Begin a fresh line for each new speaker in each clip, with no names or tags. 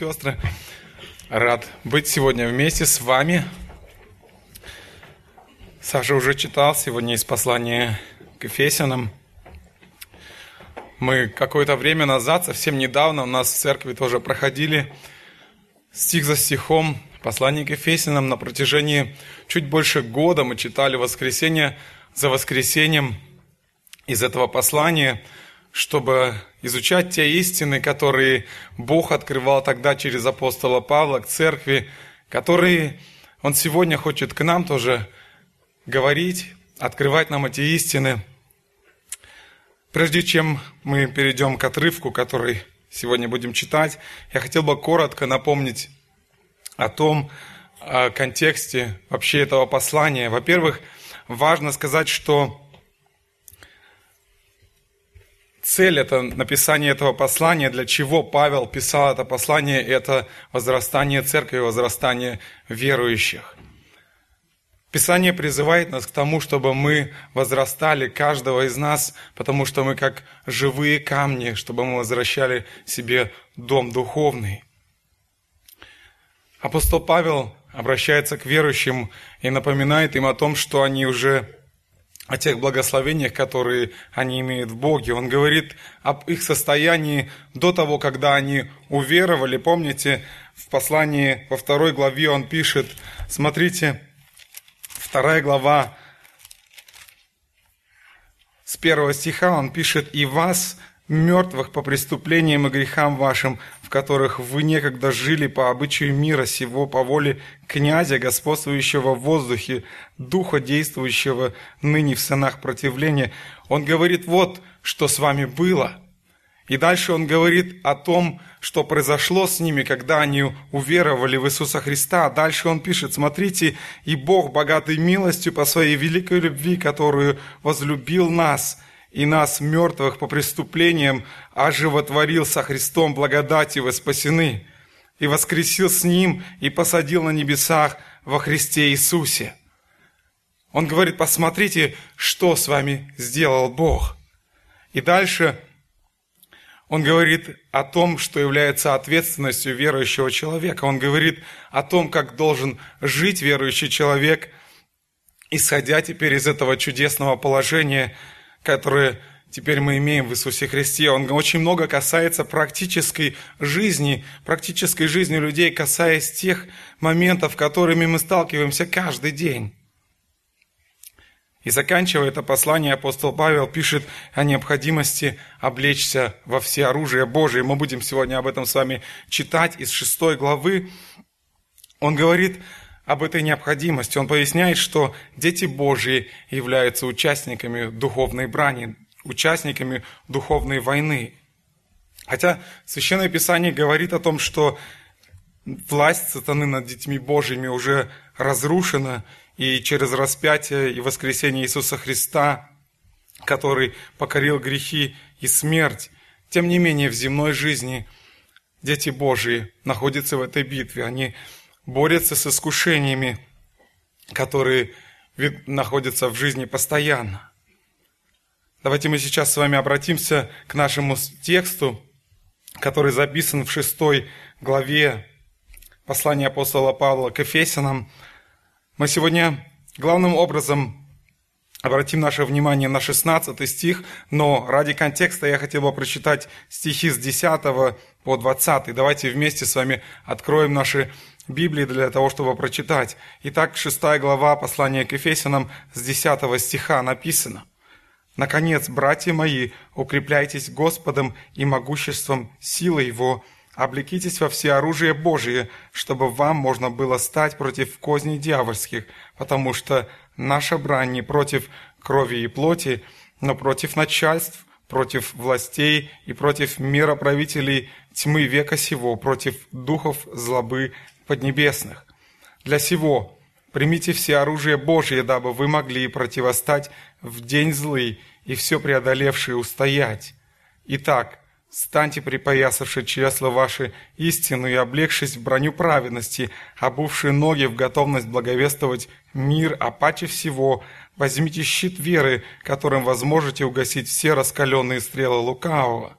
сестры. Рад быть сегодня вместе с вами. Саша уже читал сегодня из послания к Ефесянам. Мы какое-то время назад, совсем недавно, у нас в церкви тоже проходили стих за стихом послание к Ефесянам на протяжении чуть больше года. Мы читали воскресенье за воскресеньем из этого послания – чтобы изучать те истины, которые Бог открывал тогда через апостола Павла к церкви, которые Он сегодня хочет к нам тоже говорить, открывать нам эти истины. Прежде чем мы перейдем к отрывку, который сегодня будем читать, я хотел бы коротко напомнить о том о контексте вообще этого послания. Во-первых, важно сказать, что цель это написание этого послания, для чего Павел писал это послание, это возрастание церкви, возрастание верующих. Писание призывает нас к тому, чтобы мы возрастали, каждого из нас, потому что мы как живые камни, чтобы мы возвращали себе дом духовный. Апостол Павел обращается к верующим и напоминает им о том, что они уже о тех благословениях, которые они имеют в Боге. Он говорит об их состоянии до того, когда они уверовали. Помните, в послании во второй главе он пишет, смотрите, вторая глава, с первого стиха он пишет, «И вас, мертвых по преступлениям и грехам вашим, в которых вы некогда жили по обычаю мира сего, по воле князя, господствующего в воздухе, духа, действующего ныне в сынах противления». Он говорит, вот что с вами было. И дальше он говорит о том, что произошло с ними, когда они уверовали в Иисуса Христа. Дальше он пишет, смотрите, «И Бог, богатый милостью по своей великой любви, которую возлюбил нас, и нас, мертвых по преступлениям, оживотворил со Христом благодати вы спасены, и воскресил с Ним, и посадил на небесах во Христе Иисусе. Он говорит, посмотрите, что с вами сделал Бог. И дальше он говорит о том, что является ответственностью верующего человека. Он говорит о том, как должен жить верующий человек, исходя теперь из этого чудесного положения – которые теперь мы имеем в Иисусе Христе. Он очень много касается практической жизни, практической жизни людей, касаясь тех моментов, которыми мы сталкиваемся каждый день. И заканчивая это послание, апостол Павел пишет о необходимости облечься во все оружие Божие. Мы будем сегодня об этом с вами читать из шестой главы. Он говорит об этой необходимости. Он поясняет, что дети Божьи являются участниками духовной брани, участниками духовной войны. Хотя Священное Писание говорит о том, что власть сатаны над детьми Божьими уже разрушена, и через распятие и воскресение Иисуса Христа, который покорил грехи и смерть, тем не менее в земной жизни дети Божьи находятся в этой битве. Они борется с искушениями, которые находятся в жизни постоянно. Давайте мы сейчас с вами обратимся к нашему тексту, который записан в шестой главе послания апостола Павла к Ефесянам. Мы сегодня главным образом обратим наше внимание на 16 стих, но ради контекста я хотел бы прочитать стихи с 10 по 20. Давайте вместе с вами откроем наши Библии для того, чтобы прочитать. Итак, 6 глава послания к Ефесянам с 10 стиха написано. «Наконец, братья мои, укрепляйтесь Господом и могуществом силы Его, облекитесь во все оружие Божие, чтобы вам можно было стать против козней дьявольских, потому что наша брань не против крови и плоти, но против начальств, против властей и против мироправителей тьмы века сего, против духов злобы поднебесных. Для сего примите все оружие Божие, дабы вы могли противостать в день злый и все преодолевшие устоять. Итак, станьте припоясавши чресла ваши истину и облегшись в броню праведности, обувши ноги в готовность благовествовать мир, а паче всего возьмите щит веры, которым возможете угасить все раскаленные стрелы лукавого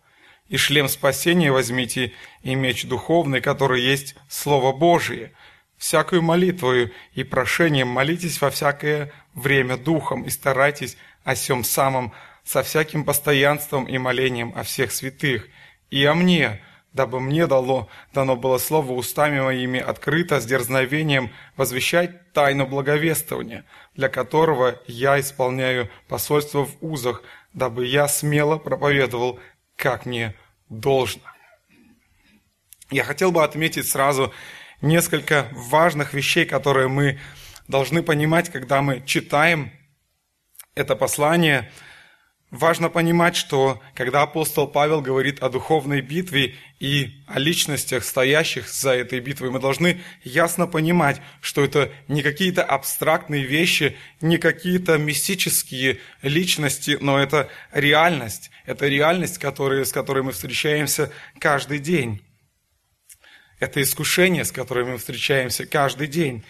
и шлем спасения возьмите, и меч духовный, который есть Слово Божие. Всякую молитвою и прошением молитесь во всякое время духом, и старайтесь о всем самом со всяким постоянством и молением о всех святых, и о мне, дабы мне дало, дано было слово устами моими открыто с дерзновением возвещать тайну благовествования, для которого я исполняю посольство в узах, дабы я смело проповедовал, как мне должно. Я хотел бы отметить сразу несколько важных вещей, которые мы должны понимать, когда мы читаем это послание – Важно понимать, что когда апостол Павел говорит о духовной битве и о личностях, стоящих за этой битвой, мы должны ясно понимать, что это не какие-то абстрактные вещи, не какие-то мистические личности, но это реальность. Это реальность, которая, с которой мы встречаемся каждый день. Это искушение, с которым мы встречаемся каждый день.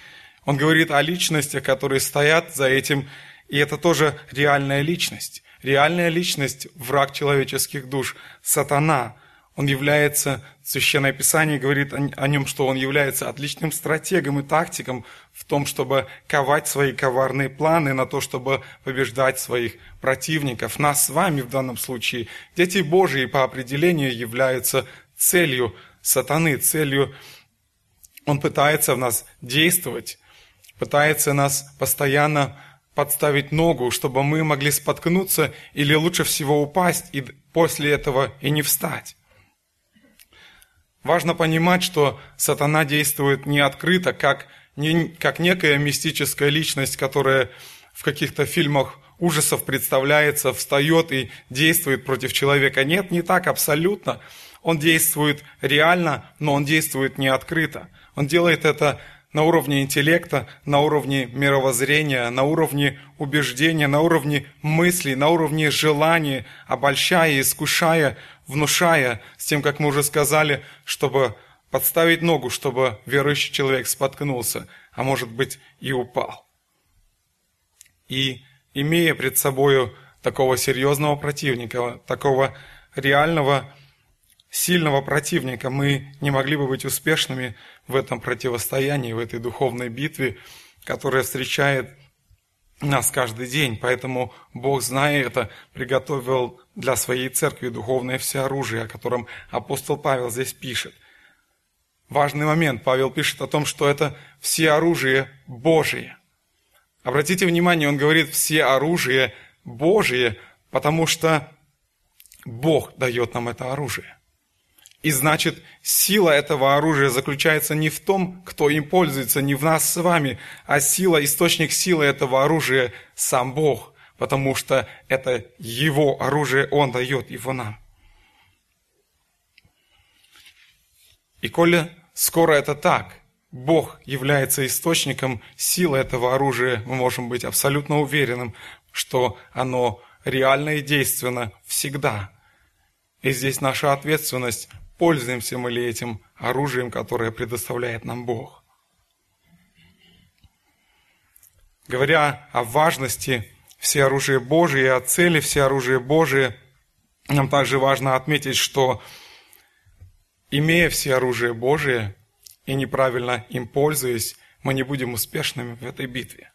Он говорит о личностях, которые стоят за этим, и это тоже реальная личность реальная личность, враг человеческих душ, сатана. Он является, Священное Писание говорит о нем, что он является отличным стратегом и тактиком в том, чтобы ковать свои коварные планы на то, чтобы побеждать своих противников. Нас с вами в данном случае, дети Божии по определению являются целью сатаны, целью он пытается в нас действовать, пытается нас постоянно подставить ногу, чтобы мы могли споткнуться или лучше всего упасть и после этого и не встать. Важно понимать, что сатана действует не открыто, как, не, как некая мистическая личность, которая в каких-то фильмах ужасов представляется, встает и действует против человека. Нет, не так абсолютно. Он действует реально, но он действует не открыто. Он делает это на уровне интеллекта, на уровне мировоззрения, на уровне убеждения, на уровне мыслей, на уровне желаний, обольщая, искушая, внушая, с тем, как мы уже сказали, чтобы подставить ногу, чтобы верующий человек споткнулся, а может быть и упал. И имея пред собой такого серьезного противника, такого реального сильного противника, мы не могли бы быть успешными в этом противостоянии, в этой духовной битве, которая встречает нас каждый день. Поэтому Бог, зная это, приготовил для своей церкви духовное всеоружие, о котором апостол Павел здесь пишет. Важный момент. Павел пишет о том, что это все оружие Божие. Обратите внимание, он говорит все оружие Божие, потому что Бог дает нам это оружие. И значит, сила этого оружия заключается не в том, кто им пользуется, не в нас с вами, а сила, источник силы этого оружия – сам Бог, потому что это Его оружие, Он дает его нам. И коли скоро это так, Бог является источником силы этого оружия, мы можем быть абсолютно уверенным, что оно реально и действенно всегда. И здесь наша ответственность пользуемся мы ли этим оружием, которое предоставляет нам Бог. Говоря о важности все оружие Божие и о цели все оружие Божие, нам также важно отметить, что имея все оружие Божие и неправильно им пользуясь, мы не будем успешными в этой битве.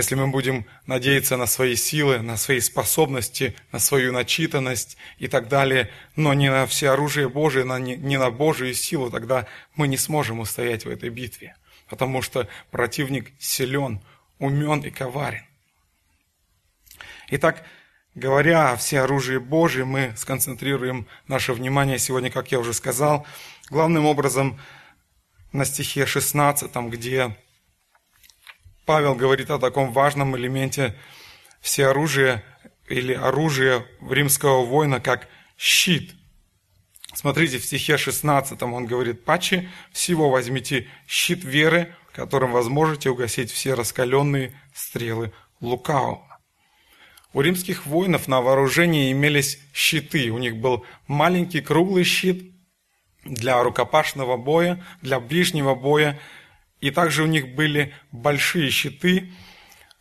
Если мы будем надеяться на свои силы, на свои способности, на свою начитанность и так далее, но не на все оружие Божие, не на Божию силу, тогда мы не сможем устоять в этой битве, потому что противник силен, умен и коварен. Итак, говоря о все оружии Божие, мы сконцентрируем наше внимание сегодня, как я уже сказал, главным образом на стихе 16, где Павел говорит о таком важном элементе всеоружия или оружия римского воина, как щит. Смотрите, в стихе 16 он говорит, «Паче всего возьмите щит веры, которым возможете угасить все раскаленные стрелы лукавого». У римских воинов на вооружении имелись щиты. У них был маленький круглый щит для рукопашного боя, для ближнего боя, и также у них были большие щиты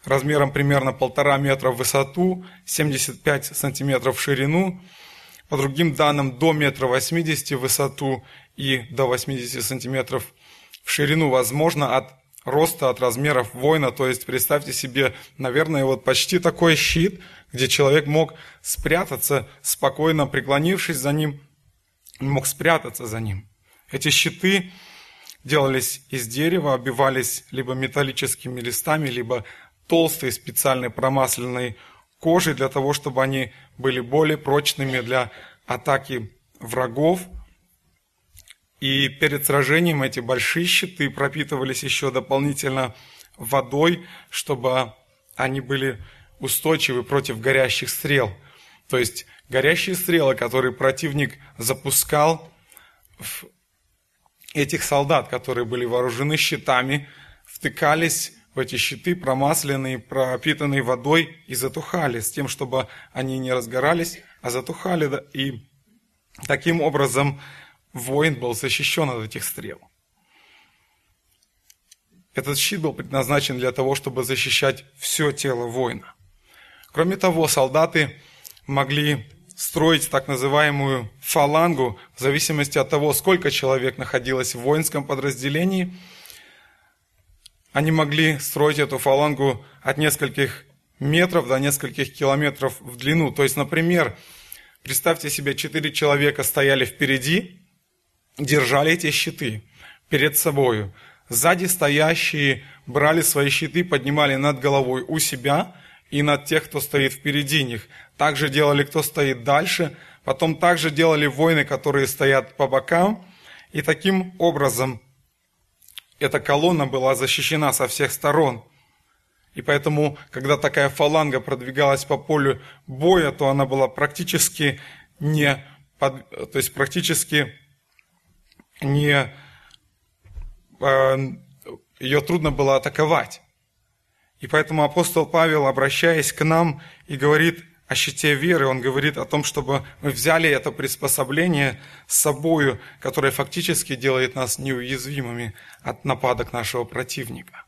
размером примерно полтора метра в высоту, 75 сантиметров в ширину. по другим данным, до метра восьмидесяти в высоту и до 80 сантиметров в ширину, возможно, от роста, от размеров воина. То есть представьте себе, наверное, вот почти такой щит, где человек мог спрятаться, спокойно преклонившись за ним, мог спрятаться за ним. Эти щиты делались из дерева, обивались либо металлическими листами, либо толстой специальной промасленной кожей для того, чтобы они были более прочными для атаки врагов. И перед сражением эти большие щиты пропитывались еще дополнительно водой, чтобы они были устойчивы против горящих стрел. То есть горящие стрелы, которые противник запускал в этих солдат, которые были вооружены щитами, втыкались в эти щиты, промасленные, пропитанные водой, и затухали, с тем, чтобы они не разгорались, а затухали. И таким образом воин был защищен от этих стрел. Этот щит был предназначен для того, чтобы защищать все тело воина. Кроме того, солдаты могли строить так называемую фалангу в зависимости от того, сколько человек находилось в воинском подразделении. Они могли строить эту фалангу от нескольких метров до нескольких километров в длину. То есть, например, представьте себе, четыре человека стояли впереди, держали эти щиты перед собой. Сзади стоящие брали свои щиты, поднимали над головой у себя и над тех, кто стоит впереди них. Также делали, кто стоит дальше. Потом также делали воины, которые стоят по бокам. И таким образом эта колонна была защищена со всех сторон. И поэтому, когда такая фаланга продвигалась по полю боя, то она была практически не, под, то есть практически не, э, ее трудно было атаковать. И поэтому апостол Павел, обращаясь к нам и говорит о щите веры, он говорит о том, чтобы мы взяли это приспособление с собою, которое фактически делает нас неуязвимыми от нападок нашего противника.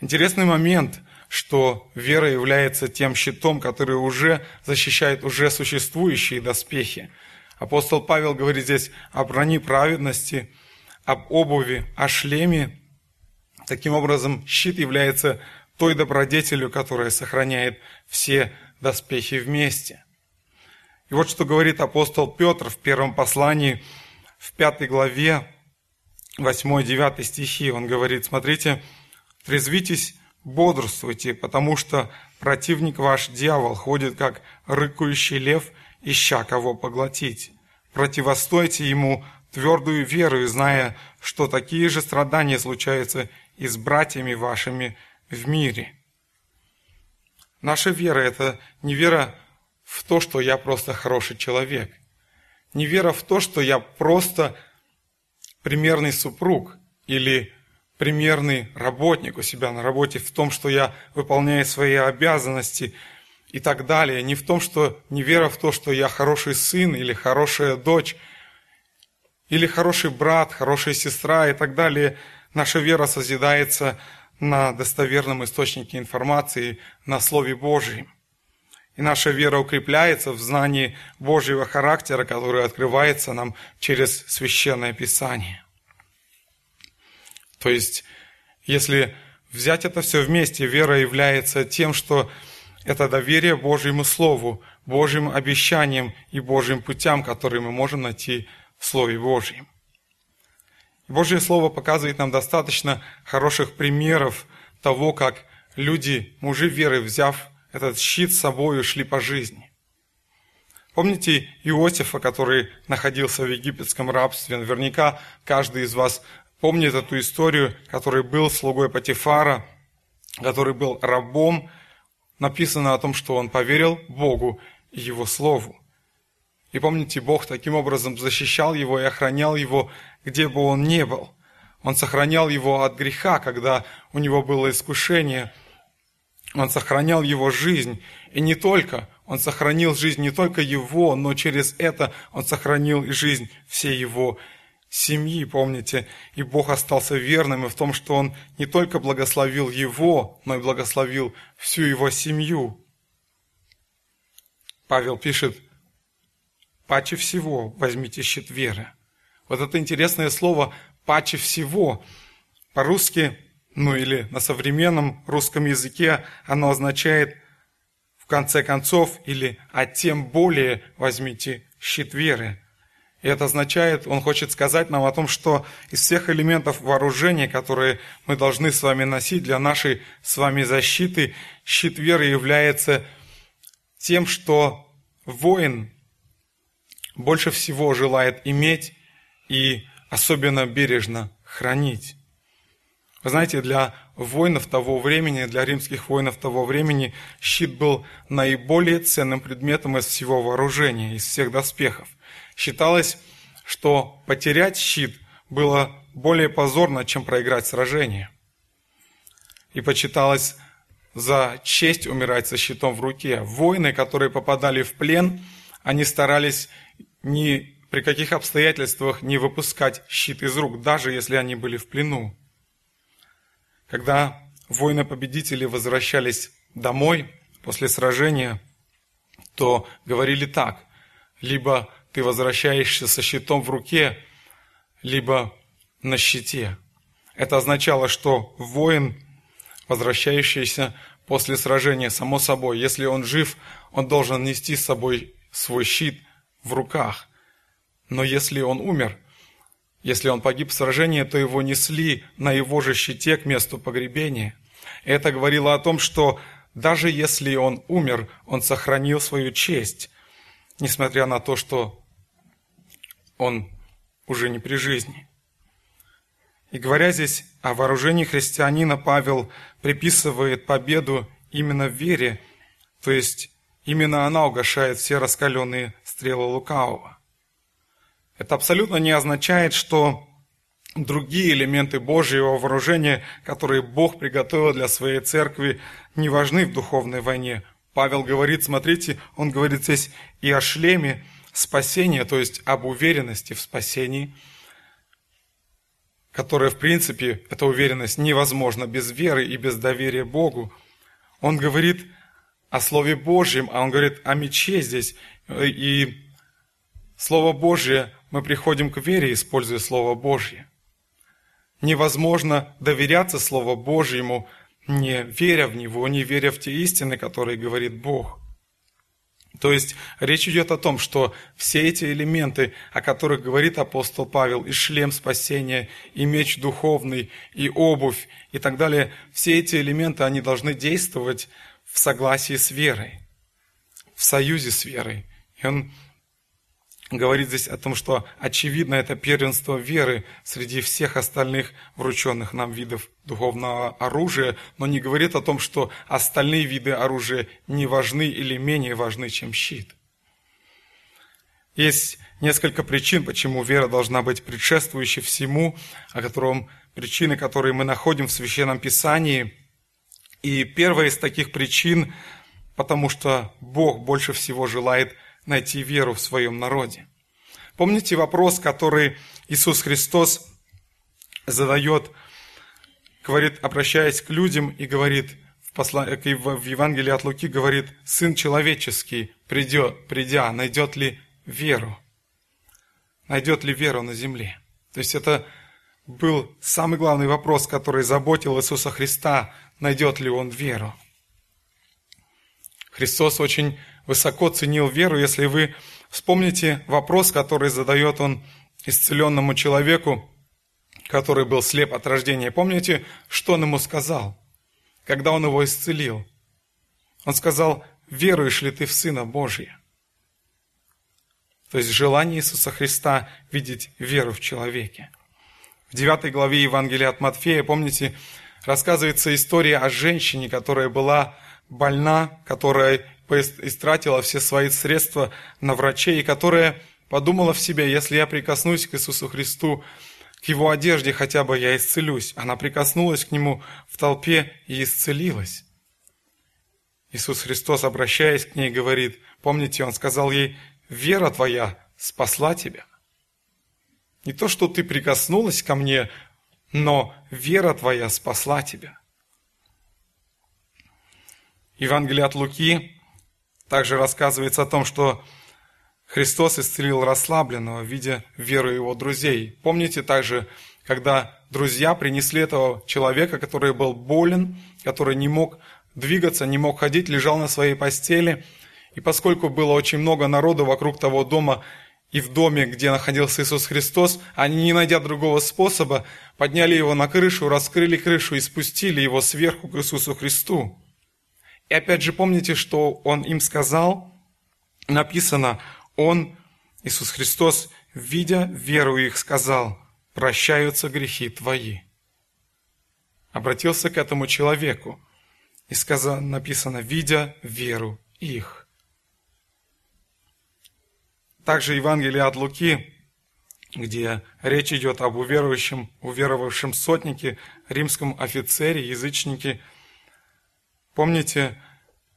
Интересный момент, что вера является тем щитом, который уже защищает уже существующие доспехи. Апостол Павел говорит здесь о броне праведности, об обуви, о шлеме Таким образом, щит является той добродетелью, которая сохраняет все доспехи вместе. И вот что говорит апостол Петр в первом послании, в пятой главе, 8-9 стихи. Он говорит, смотрите, «Трезвитесь, бодрствуйте, потому что противник ваш, дьявол, ходит, как рыкающий лев, ища кого поглотить. Противостойте ему твердую веру, зная, что такие же страдания случаются и с братьями вашими в мире. Наша вера – это не вера в то, что я просто хороший человек. Не вера в то, что я просто примерный супруг или примерный работник у себя на работе, в том, что я выполняю свои обязанности и так далее. Не в том, что не вера в то, что я хороший сын или хорошая дочь, или хороший брат, хорошая сестра и так далее – Наша вера созидается на достоверном источнике информации, на Слове Божьем. И наша вера укрепляется в знании Божьего характера, который открывается нам через Священное Писание. То есть, если взять это все вместе, вера является тем, что это доверие Божьему Слову, Божьим обещаниям и Божьим путям, которые мы можем найти в Слове Божьем. Божье Слово показывает нам достаточно хороших примеров того, как люди, мужи веры, взяв этот щит с собой, шли по жизни. Помните Иосифа, который находился в египетском рабстве? Наверняка каждый из вас помнит эту историю, который был слугой Патифара, который был рабом. Написано о том, что он поверил Богу и Его Слову. И помните, Бог таким образом защищал его и охранял его где бы он ни был. Он сохранял его от греха, когда у него было искушение. Он сохранял его жизнь. И не только, он сохранил жизнь не только его, но через это он сохранил и жизнь всей его семьи, помните. И Бог остался верным и в том, что он не только благословил его, но и благословил всю его семью. Павел пишет, паче всего возьмите щит веры. Вот это интересное слово «паче всего». По-русски, ну или на современном русском языке, оно означает «в конце концов» или «а тем более возьмите щит веры». И это означает, он хочет сказать нам о том, что из всех элементов вооружения, которые мы должны с вами носить для нашей с вами защиты, щит веры является тем, что воин больше всего желает иметь и особенно бережно хранить. Вы знаете, для воинов того времени, для римских воинов того времени, щит был наиболее ценным предметом из всего вооружения, из всех доспехов. Считалось, что потерять щит было более позорно, чем проиграть сражение. И почиталось за честь умирать со щитом в руке. Воины, которые попадали в плен, они старались ни при каких обстоятельствах не выпускать щит из рук, даже если они были в плену. Когда воины-победители возвращались домой после сражения, то говорили так, либо ты возвращаешься со щитом в руке, либо на щите. Это означало, что воин, возвращающийся после сражения, само собой, если он жив, он должен нести с собой свой щит в руках. Но если он умер, если он погиб в сражении, то его несли на его же щите к месту погребения. Это говорило о том, что даже если он умер, он сохранил свою честь, несмотря на то, что он уже не при жизни. И говоря здесь о вооружении христианина, Павел приписывает победу именно вере, то есть именно она угошает все раскаленные стрелы лукавого. Это абсолютно не означает, что другие элементы Божьего вооружения, которые Бог приготовил для своей церкви, не важны в духовной войне. Павел говорит, смотрите, он говорит здесь и о шлеме, спасения, то есть об уверенности в спасении, которая, в принципе, эта уверенность невозможна без веры и без доверия Богу. Он говорит о Слове Божьем, а он говорит о мече здесь. И Слово Божье, мы приходим к вере, используя Слово Божье. Невозможно доверяться Слову Божьему, не веря в Него, не веря в те истины, которые говорит Бог. То есть речь идет о том, что все эти элементы, о которых говорит апостол Павел, и шлем спасения, и меч духовный, и обувь, и так далее, все эти элементы, они должны действовать в согласии с верой, в союзе с верой. И он говорит здесь о том, что очевидно это первенство веры среди всех остальных врученных нам видов духовного оружия, но не говорит о том, что остальные виды оружия не важны или менее важны, чем щит. Есть несколько причин, почему вера должна быть предшествующей всему, о котором причины, которые мы находим в Священном Писании. И первая из таких причин, потому что Бог больше всего желает – найти веру в своем народе. Помните вопрос, который Иисус Христос задает, говорит, обращаясь к людям и говорит, в, посла... в Евангелии от Луки говорит, «Сын человеческий, придет, придя, найдет ли веру?» Найдет ли веру на земле? То есть это был самый главный вопрос, который заботил Иисуса Христа, найдет ли он веру. Христос очень высоко ценил веру, если вы вспомните вопрос, который задает он исцеленному человеку, который был слеп от рождения. Помните, что он ему сказал, когда он его исцелил? Он сказал, веруешь ли ты в Сына Божия? То есть желание Иисуса Христа видеть веру в человеке. В 9 главе Евангелия от Матфея, помните, рассказывается история о женщине, которая была больна, которая истратила все свои средства на врачей, и которая подумала в себе, если я прикоснусь к Иисусу Христу, к Его одежде хотя бы я исцелюсь. Она прикоснулась к Нему в толпе и исцелилась. Иисус Христос, обращаясь к ней, говорит, помните, Он сказал ей, вера твоя спасла тебя. Не то, что ты прикоснулась ко мне, но вера твоя спасла тебя. Евангелие от Луки, Также рассказывается о том, что Христос исцелил расслабленного, видя веру его друзей. Помните также, когда друзья принесли этого человека, который был болен, который не мог двигаться, не мог ходить, лежал на своей постели. И поскольку было очень много народу вокруг того дома и в доме, где находился Иисус Христос, они, не найдя другого способа, подняли его на крышу, раскрыли крышу и спустили его сверху к Иисусу Христу. И опять же помните, что Он им сказал? Написано, Он, Иисус Христос, видя веру их, сказал, прощаются грехи твои. Обратился к этому человеку – и сказано, написано, видя веру их. Также Евангелие от Луки, где речь идет об уверующем, уверовавшем сотнике, римском офицере, язычнике. Помните,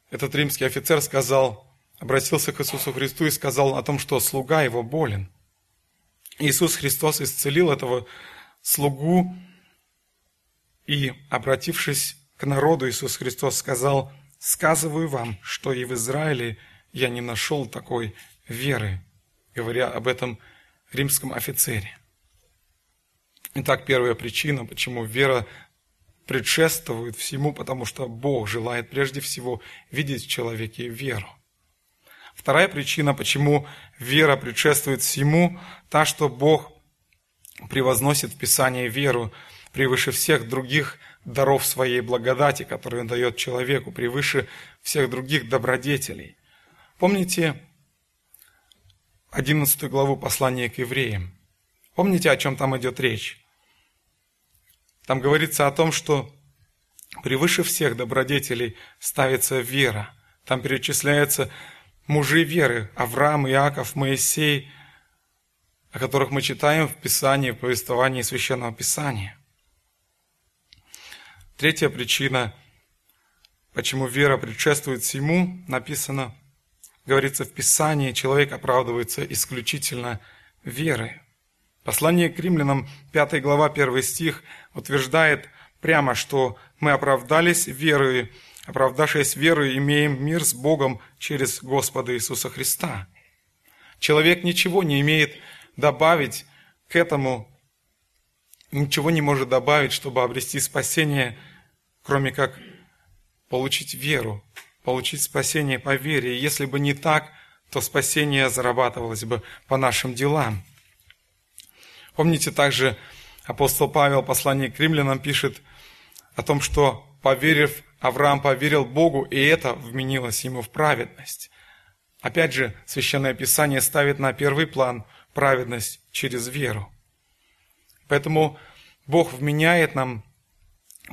этот римский офицер сказал, обратился к Иисусу Христу и сказал о том, что слуга его болен. Иисус Христос исцелил этого слугу и, обратившись к народу Иисус Христос сказал, «Сказываю вам, что и в Израиле я не нашел такой веры», говоря об этом римском офицере. Итак, первая причина, почему вера предшествует всему, потому что Бог желает прежде всего видеть в человеке веру. Вторая причина, почему вера предшествует всему, та, что Бог превозносит в Писании веру превыше всех других даров своей благодати, которые он дает человеку, превыше всех других добродетелей. Помните 11 главу послания к евреям? Помните, о чем там идет речь? Там говорится о том, что превыше всех добродетелей ставится вера. Там перечисляются мужи веры, Авраам, Иаков, Моисей, о которых мы читаем в Писании, в повествовании Священного Писания – Третья причина, почему вера предшествует всему, написано, говорится в Писании, человек оправдывается исключительно верой. Послание к римлянам, 5 глава, 1 стих, утверждает прямо, что мы оправдались верой, оправдавшись верой, имеем мир с Богом через Господа Иисуса Христа. Человек ничего не имеет добавить к этому, ничего не может добавить, чтобы обрести спасение – кроме как получить веру, получить спасение по вере. И если бы не так, то спасение зарабатывалось бы по нашим делам. Помните также, апостол Павел, послание к римлянам, пишет о том, что, поверив, Авраам поверил Богу, и это вменилось ему в праведность. Опять же, Священное Писание ставит на первый план праведность через веру. Поэтому Бог вменяет нам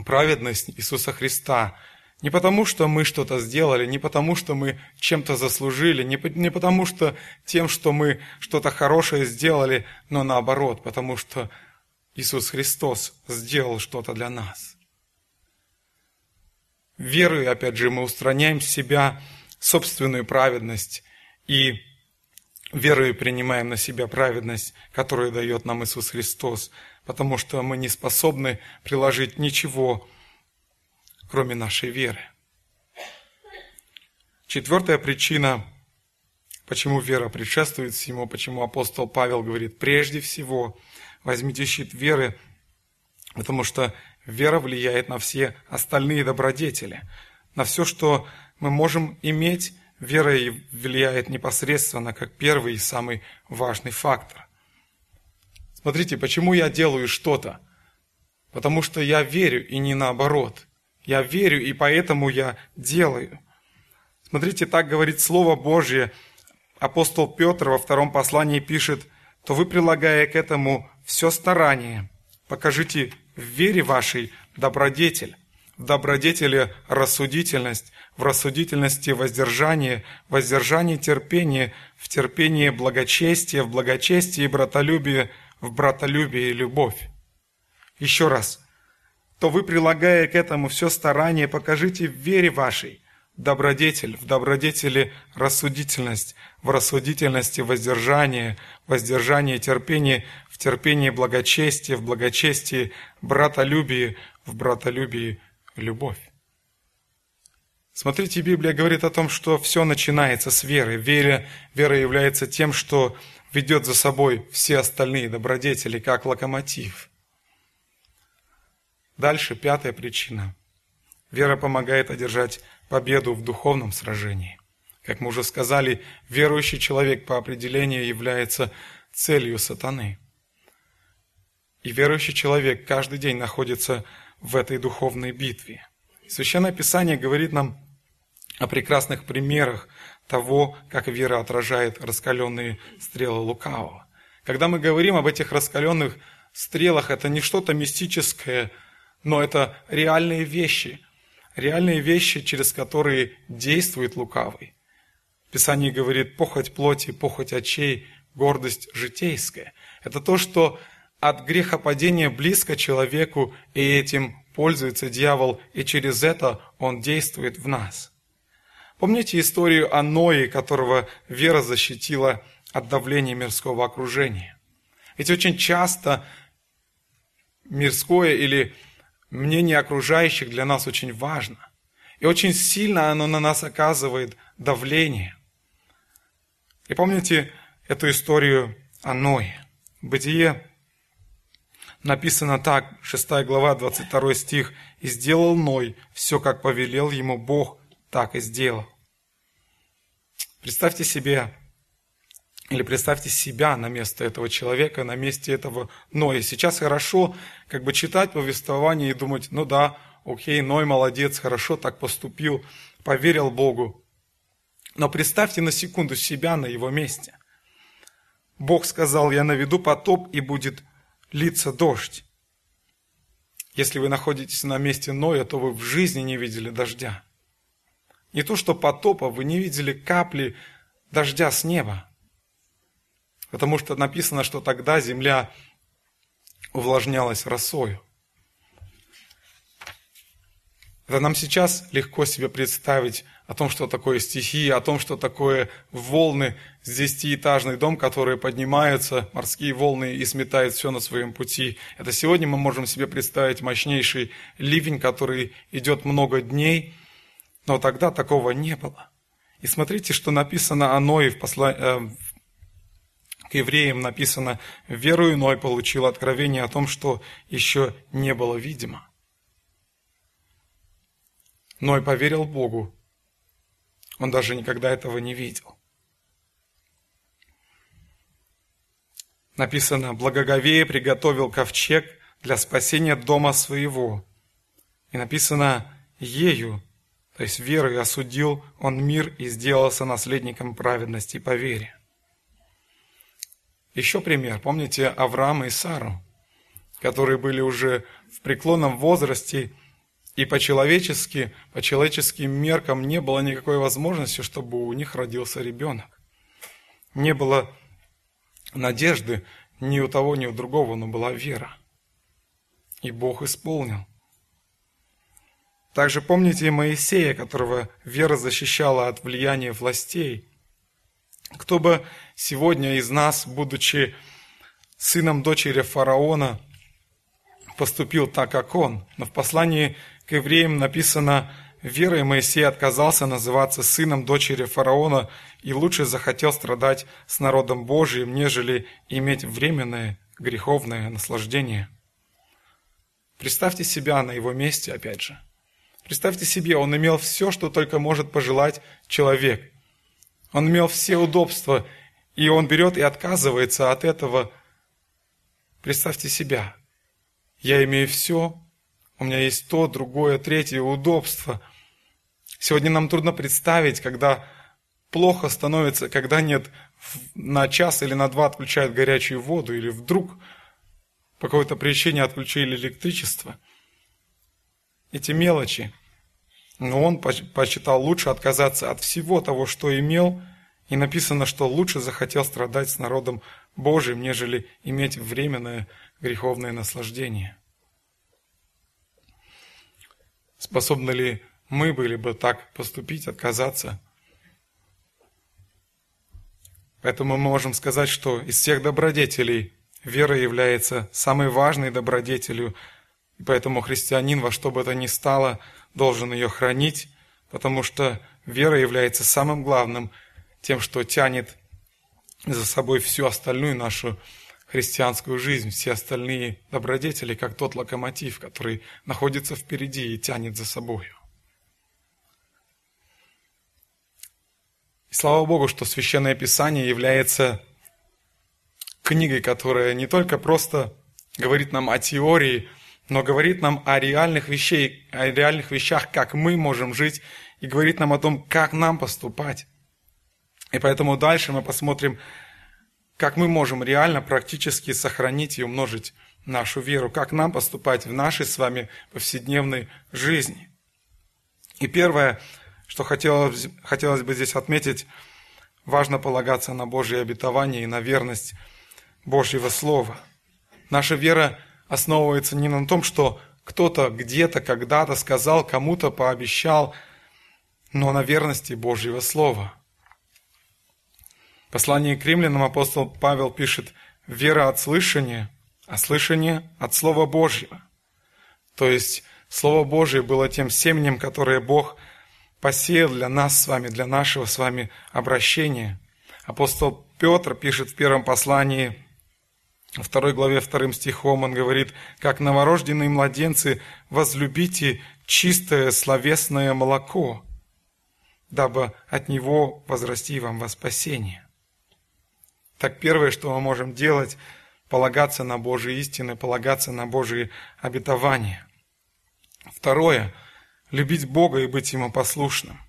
праведность Иисуса Христа. Не потому, что мы что-то сделали, не потому, что мы чем-то заслужили, не, не потому, что тем, что мы что-то хорошее сделали, но наоборот, потому что Иисус Христос сделал что-то для нас. Верой, опять же, мы устраняем с себя собственную праведность и верой принимаем на себя праведность, которую дает нам Иисус Христос – потому что мы не способны приложить ничего, кроме нашей веры. Четвертая причина, почему вера предшествует всему, почему апостол Павел говорит, прежде всего возьмите щит веры, потому что вера влияет на все остальные добродетели, на все, что мы можем иметь, вера влияет непосредственно как первый и самый важный фактор. Смотрите, почему я делаю что-то? Потому что я верю и не наоборот. Я верю, и поэтому я делаю. Смотрите, так говорит Слово Божье. Апостол Петр во втором послании пишет, то вы, прилагая к этому все старание, покажите в вере вашей добродетель, в добродетели рассудительность, в рассудительности воздержание, в воздержании терпение, в терпении благочестие, в благочестии братолюбие, в братолюбие и любовь. Еще раз. То вы, прилагая к этому все старание, покажите в вере вашей добродетель, в добродетели рассудительность, в рассудительности воздержание, воздержание терпение, в терпении благочестие, в благочестии братолюбие, в братолюбии любовь. Смотрите, Библия говорит о том, что все начинается с веры. Вера, вера является тем, что ведет за собой все остальные добродетели, как локомотив. Дальше пятая причина. Вера помогает одержать победу в духовном сражении. Как мы уже сказали, верующий человек по определению является целью сатаны. И верующий человек каждый день находится в этой духовной битве. Священное Писание говорит нам о прекрасных примерах того, как вера отражает раскаленные стрелы лукавого. Когда мы говорим об этих раскаленных стрелах, это не что-то мистическое, но это реальные вещи, реальные вещи, через которые действует лукавый. Писание говорит похоть плоти, похоть очей, гордость житейская. Это то, что от грехопадения близко человеку, и этим пользуется дьявол, и через это он действует в нас. Помните историю о Ное, которого вера защитила от давления мирского окружения? Ведь очень часто мирское или мнение окружающих для нас очень важно. И очень сильно оно на нас оказывает давление. И помните эту историю о Ное. Бытие написано так, 6 глава, 22 стих. «И сделал Ной все, как повелел ему Бог, так и сделал». Представьте себе, или представьте себя на место этого человека, на месте этого Ноя. Сейчас хорошо как бы читать повествование и думать, ну да, окей, Ной молодец, хорошо так поступил, поверил Богу. Но представьте на секунду себя на его месте. Бог сказал, я наведу потоп и будет литься дождь. Если вы находитесь на месте Ноя, то вы в жизни не видели дождя. Не то, что потопа, вы не видели капли дождя с неба. Потому что написано, что тогда земля увлажнялась росою. Это нам сейчас легко себе представить о том, что такое стихия, о том, что такое волны с десятиэтажный дом, которые поднимаются, морские волны и сметают все на своем пути. Это сегодня мы можем себе представить мощнейший ливень, который идет много дней, но тогда такого не было. И смотрите, что написано о Ное в посла... К евреям написано, верою Ной получил откровение о том, что еще не было видимо. Ной поверил Богу. Он даже никогда этого не видел. Написано, благоговея приготовил ковчег для спасения дома своего. И написано, ею то есть верой осудил он мир и сделался наследником праведности по вере. Еще пример. Помните Авраама и Сару, которые были уже в преклонном возрасте, и по-человечески, по человеческим меркам не было никакой возможности, чтобы у них родился ребенок. Не было надежды ни у того, ни у другого, но была вера. И Бог исполнил. Также помните Моисея, которого вера защищала от влияния властей. Кто бы сегодня из нас, будучи сыном дочери фараона, поступил так, как он. Но в послании к евреям написано, верой Моисей отказался называться сыном дочери фараона и лучше захотел страдать с народом Божиим, нежели иметь временное греховное наслаждение. Представьте себя на его месте, опять же – Представьте себе, он имел все, что только может пожелать человек. Он имел все удобства, и он берет и отказывается от этого. Представьте себя. Я имею все, у меня есть то, другое, третье удобство. Сегодня нам трудно представить, когда плохо становится, когда нет на час или на два отключают горячую воду, или вдруг по какой-то причине отключили электричество. Эти мелочи – но он посчитал лучше отказаться от всего того, что имел, и написано, что лучше захотел страдать с народом Божиим, нежели иметь временное греховное наслаждение. Способны ли мы были бы так поступить, отказаться? Поэтому мы можем сказать, что из всех добродетелей вера является самой важной добродетелью, и поэтому христианин во что бы то ни стало – должен ее хранить, потому что вера является самым главным, тем, что тянет за собой всю остальную нашу христианскую жизнь, все остальные добродетели, как тот локомотив, который находится впереди и тянет за собою. И слава Богу, что Священное Писание является книгой, которая не только просто говорит нам о теории, но говорит нам о реальных вещах, о реальных вещах, как мы можем жить, и говорит нам о том, как нам поступать. И поэтому дальше мы посмотрим, как мы можем реально, практически сохранить и умножить нашу веру, как нам поступать в нашей с вами повседневной жизни. И первое, что хотелось, хотелось бы здесь отметить, важно полагаться на Божье обетование и на верность Божьего Слова. Наша вера основывается не на том, что кто-то где-то когда-то сказал, кому-то пообещал, но на верности Божьего Слова. В послании к римлянам апостол Павел пишет «вера от слышания, а слышание от Слова Божьего». То есть Слово Божье было тем семенем, которое Бог посеял для нас с вами, для нашего с вами обращения. Апостол Петр пишет в первом послании, во второй главе, вторым стихом, он говорит, «Как новорожденные младенцы, возлюбите чистое словесное молоко, дабы от него возрасти вам во спасение». Так первое, что мы можем делать, полагаться на Божьи истины, полагаться на Божьи обетования. Второе – любить Бога и быть Ему послушным.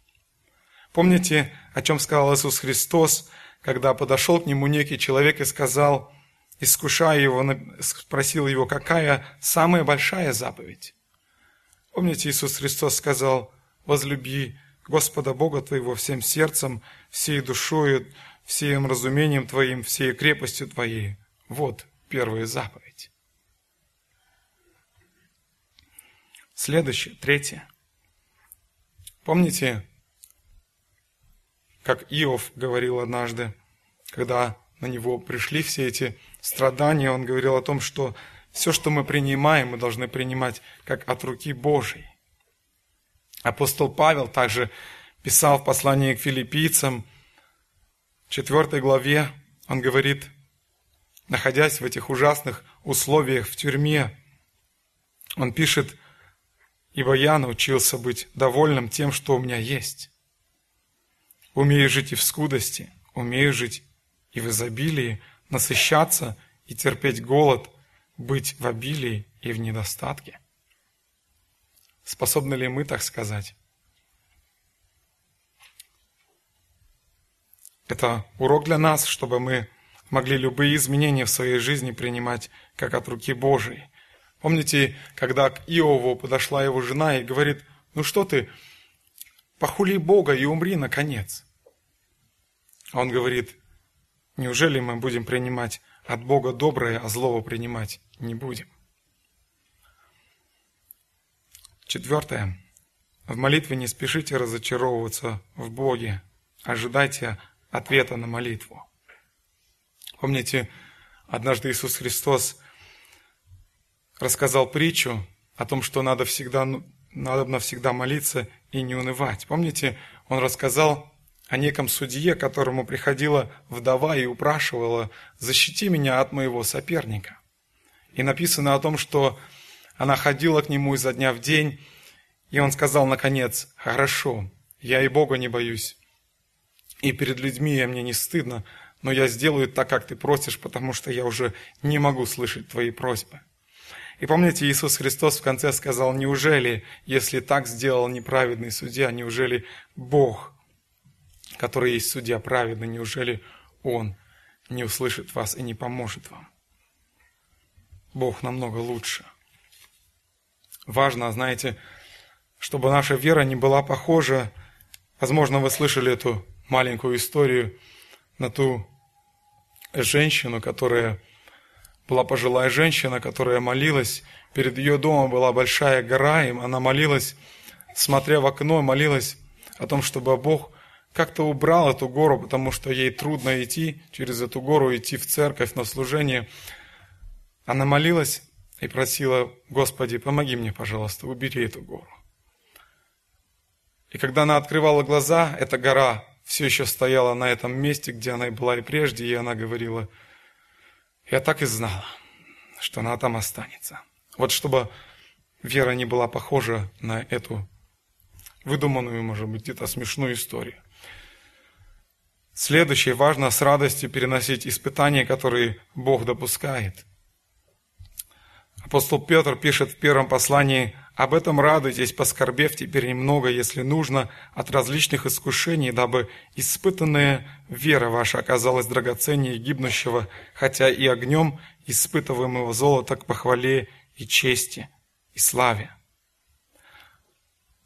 Помните, о чем сказал Иисус Христос, когда подошел к Нему некий человек и сказал, искушая его, спросил его, какая самая большая заповедь? Помните, Иисус Христос сказал, возлюби Господа Бога твоего всем сердцем, всей душою, всем разумением твоим, всей крепостью твоей. Вот первая заповедь. Следующее, третье. Помните, как Иов говорил однажды, когда на него пришли все эти страдания, он говорил о том, что все, что мы принимаем, мы должны принимать как от руки Божьей. Апостол Павел также писал в послании к филиппийцам, в 4 главе, он говорит, находясь в этих ужасных условиях в тюрьме, он пишет, ибо я научился быть довольным тем, что у меня есть. Умею жить и в скудости, умею жить и в изобилии, насыщаться и терпеть голод, быть в обилии и в недостатке. Способны ли мы так сказать? Это урок для нас, чтобы мы могли любые изменения в своей жизни принимать как от руки Божией. Помните, когда к Иову подошла его жена и говорит, ну что ты, похули Бога и умри, наконец. А он говорит, неужели мы будем принимать от Бога доброе, а злого принимать не будем? Четвертое. В молитве не спешите разочаровываться в Боге. Ожидайте ответа на молитву. Помните, однажды Иисус Христос – рассказал притчу о том, что надо всегда, ну, надо навсегда молиться и не унывать. Помните, он рассказал о неком судье, которому приходила вдова и упрашивала «защити меня от моего соперника». И написано о том, что она ходила к нему изо дня в день, и он сказал наконец «Хорошо, я и Бога не боюсь, и перед людьми я мне не стыдно, но я сделаю так, как ты просишь, потому что я уже не могу слышать твои просьбы». И помните, Иисус Христос в конце сказал, неужели, если так сделал неправедный судья, неужели Бог, который есть судья праведный, неужели Он не услышит вас и не поможет вам? Бог намного лучше. Важно, знаете, чтобы наша вера не была похожа, возможно, вы слышали эту маленькую историю на ту женщину, которая была пожилая женщина, которая молилась. Перед ее домом была большая гора, и она молилась, смотря в окно, молилась о том, чтобы Бог как-то убрал эту гору, потому что ей трудно идти через эту гору, идти в церковь на служение. Она молилась и просила, Господи, помоги мне, пожалуйста, убери эту гору. И когда она открывала глаза, эта гора все еще стояла на этом месте, где она и была и прежде, и она говорила, я так и знала, что она там останется. Вот чтобы вера не была похожа на эту выдуманную, может быть, где-то смешную историю. Следующее, важно с радостью переносить испытания, которые Бог допускает. Апостол Петр пишет в первом послании об этом радуйтесь, поскорбев теперь немного, если нужно, от различных искушений, дабы испытанная вера ваша оказалась драгоценнее гибнущего, хотя и огнем испытываемого золота к похвале и чести и славе.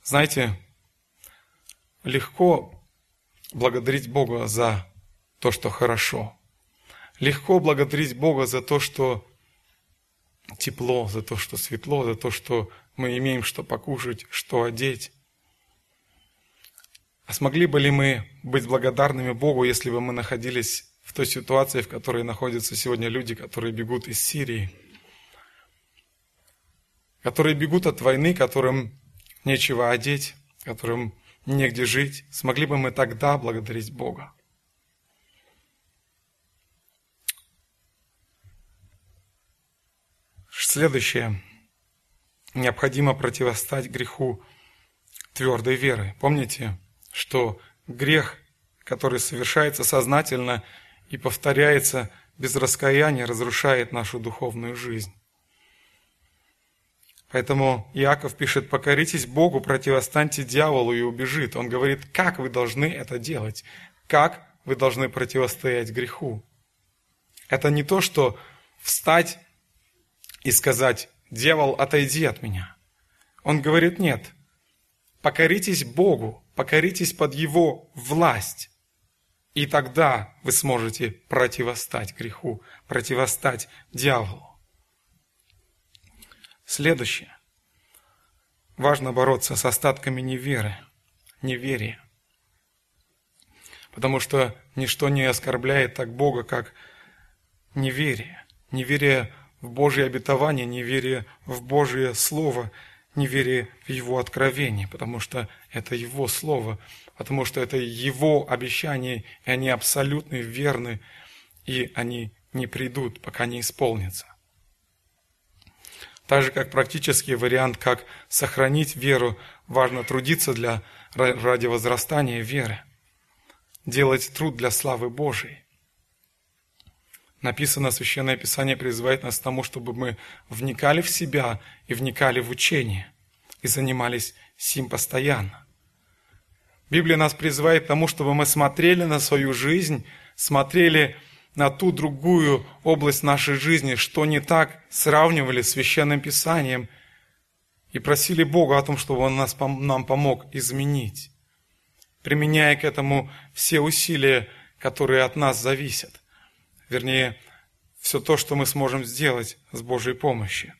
Знаете, легко благодарить Бога за то, что хорошо. Легко благодарить Бога за то, что тепло, за то, что светло, за то, что мы имеем что покушать, что одеть. А смогли бы ли мы быть благодарными Богу, если бы мы находились в той ситуации, в которой находятся сегодня люди, которые бегут из Сирии, которые бегут от войны, которым нечего одеть, которым негде жить, смогли бы мы тогда благодарить Бога? Следующее – необходимо противостать греху твердой верой. Помните, что грех, который совершается сознательно и повторяется без раскаяния, разрушает нашу духовную жизнь. Поэтому Иаков пишет, покоритесь Богу, противостаньте дьяволу и убежит. Он говорит, как вы должны это делать, как вы должны противостоять греху. Это не то, что встать и сказать, дьявол, отойди от меня. Он говорит, нет, покоритесь Богу, покоритесь под Его власть. И тогда вы сможете противостать греху, противостать дьяволу. Следующее. Важно бороться с остатками неверы, неверия. Потому что ничто не оскорбляет так Бога, как неверие. Неверие в Божье обетование, неверие в Божье Слово, неверие в Его откровение, потому что это Его Слово, потому что это Его обещание, и они абсолютно верны, и они не придут, пока не исполнятся. Так же, как практический вариант, как сохранить веру, важно трудиться для, ради возрастания веры, делать труд для славы Божией. Написано, Священное Писание призывает нас к тому, чтобы мы вникали в себя и вникали в учение, и занимались сим постоянно. Библия нас призывает к тому, чтобы мы смотрели на свою жизнь, смотрели ту другую область нашей жизни, что не так, сравнивали с Священным Писанием и просили Бога о том, чтобы Он нас, нам помог изменить, применяя к этому все усилия, которые от нас зависят вернее, все то, что мы сможем сделать с Божьей помощью.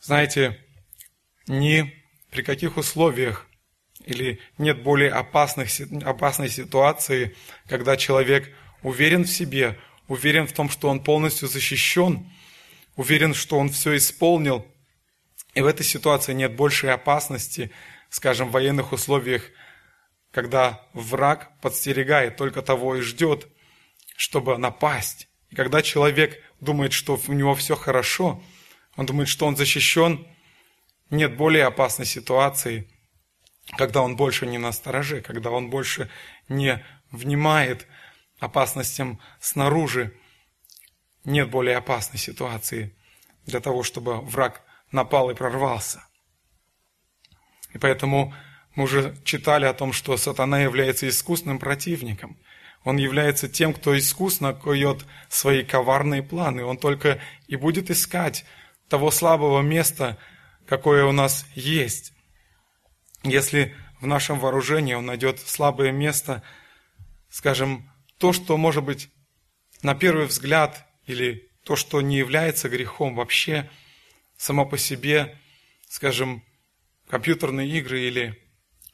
Знаете, ни при каких условиях или нет более опасных, опасной ситуации, когда человек уверен в себе, уверен в том, что он полностью защищен, уверен, что он все исполнил, и в этой ситуации нет большей опасности, скажем, в военных условиях, когда враг подстерегает только того и ждет, чтобы напасть. И когда человек думает, что у него все хорошо, он думает, что он защищен, нет более опасной ситуации, когда он больше не на стороже, когда он больше не внимает опасностям снаружи. Нет более опасной ситуации для того, чтобы враг напал и прорвался. И поэтому мы уже читали о том, что сатана является искусным противником. Он является тем, кто искусно кует свои коварные планы. Он только и будет искать того слабого места, какое у нас есть. Если в нашем вооружении он найдет слабое место, скажем, то, что может быть на первый взгляд или то, что не является грехом вообще, само по себе, скажем, компьютерные игры или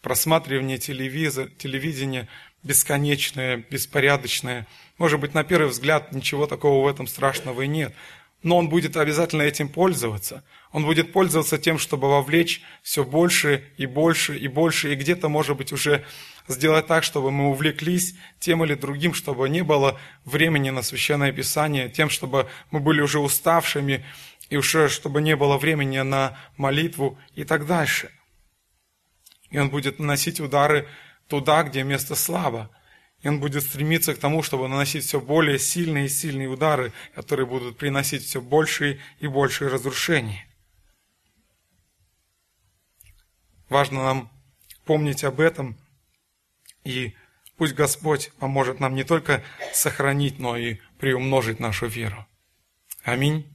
просматривание телевизора, телевидения бесконечное, беспорядочное. Может быть, на первый взгляд ничего такого в этом страшного и нет. Но он будет обязательно этим пользоваться. Он будет пользоваться тем, чтобы вовлечь все больше и больше и больше, и где-то, может быть, уже сделать так, чтобы мы увлеклись тем или другим, чтобы не было времени на Священное Писание, тем, чтобы мы были уже уставшими, и уже чтобы не было времени на молитву и так дальше. И он будет наносить удары туда, где место слабо. И он будет стремиться к тому, чтобы наносить все более сильные и сильные удары, которые будут приносить все большие и большие разрушения. Важно нам помнить об этом, и пусть Господь поможет нам не только сохранить, но и приумножить нашу веру. Аминь.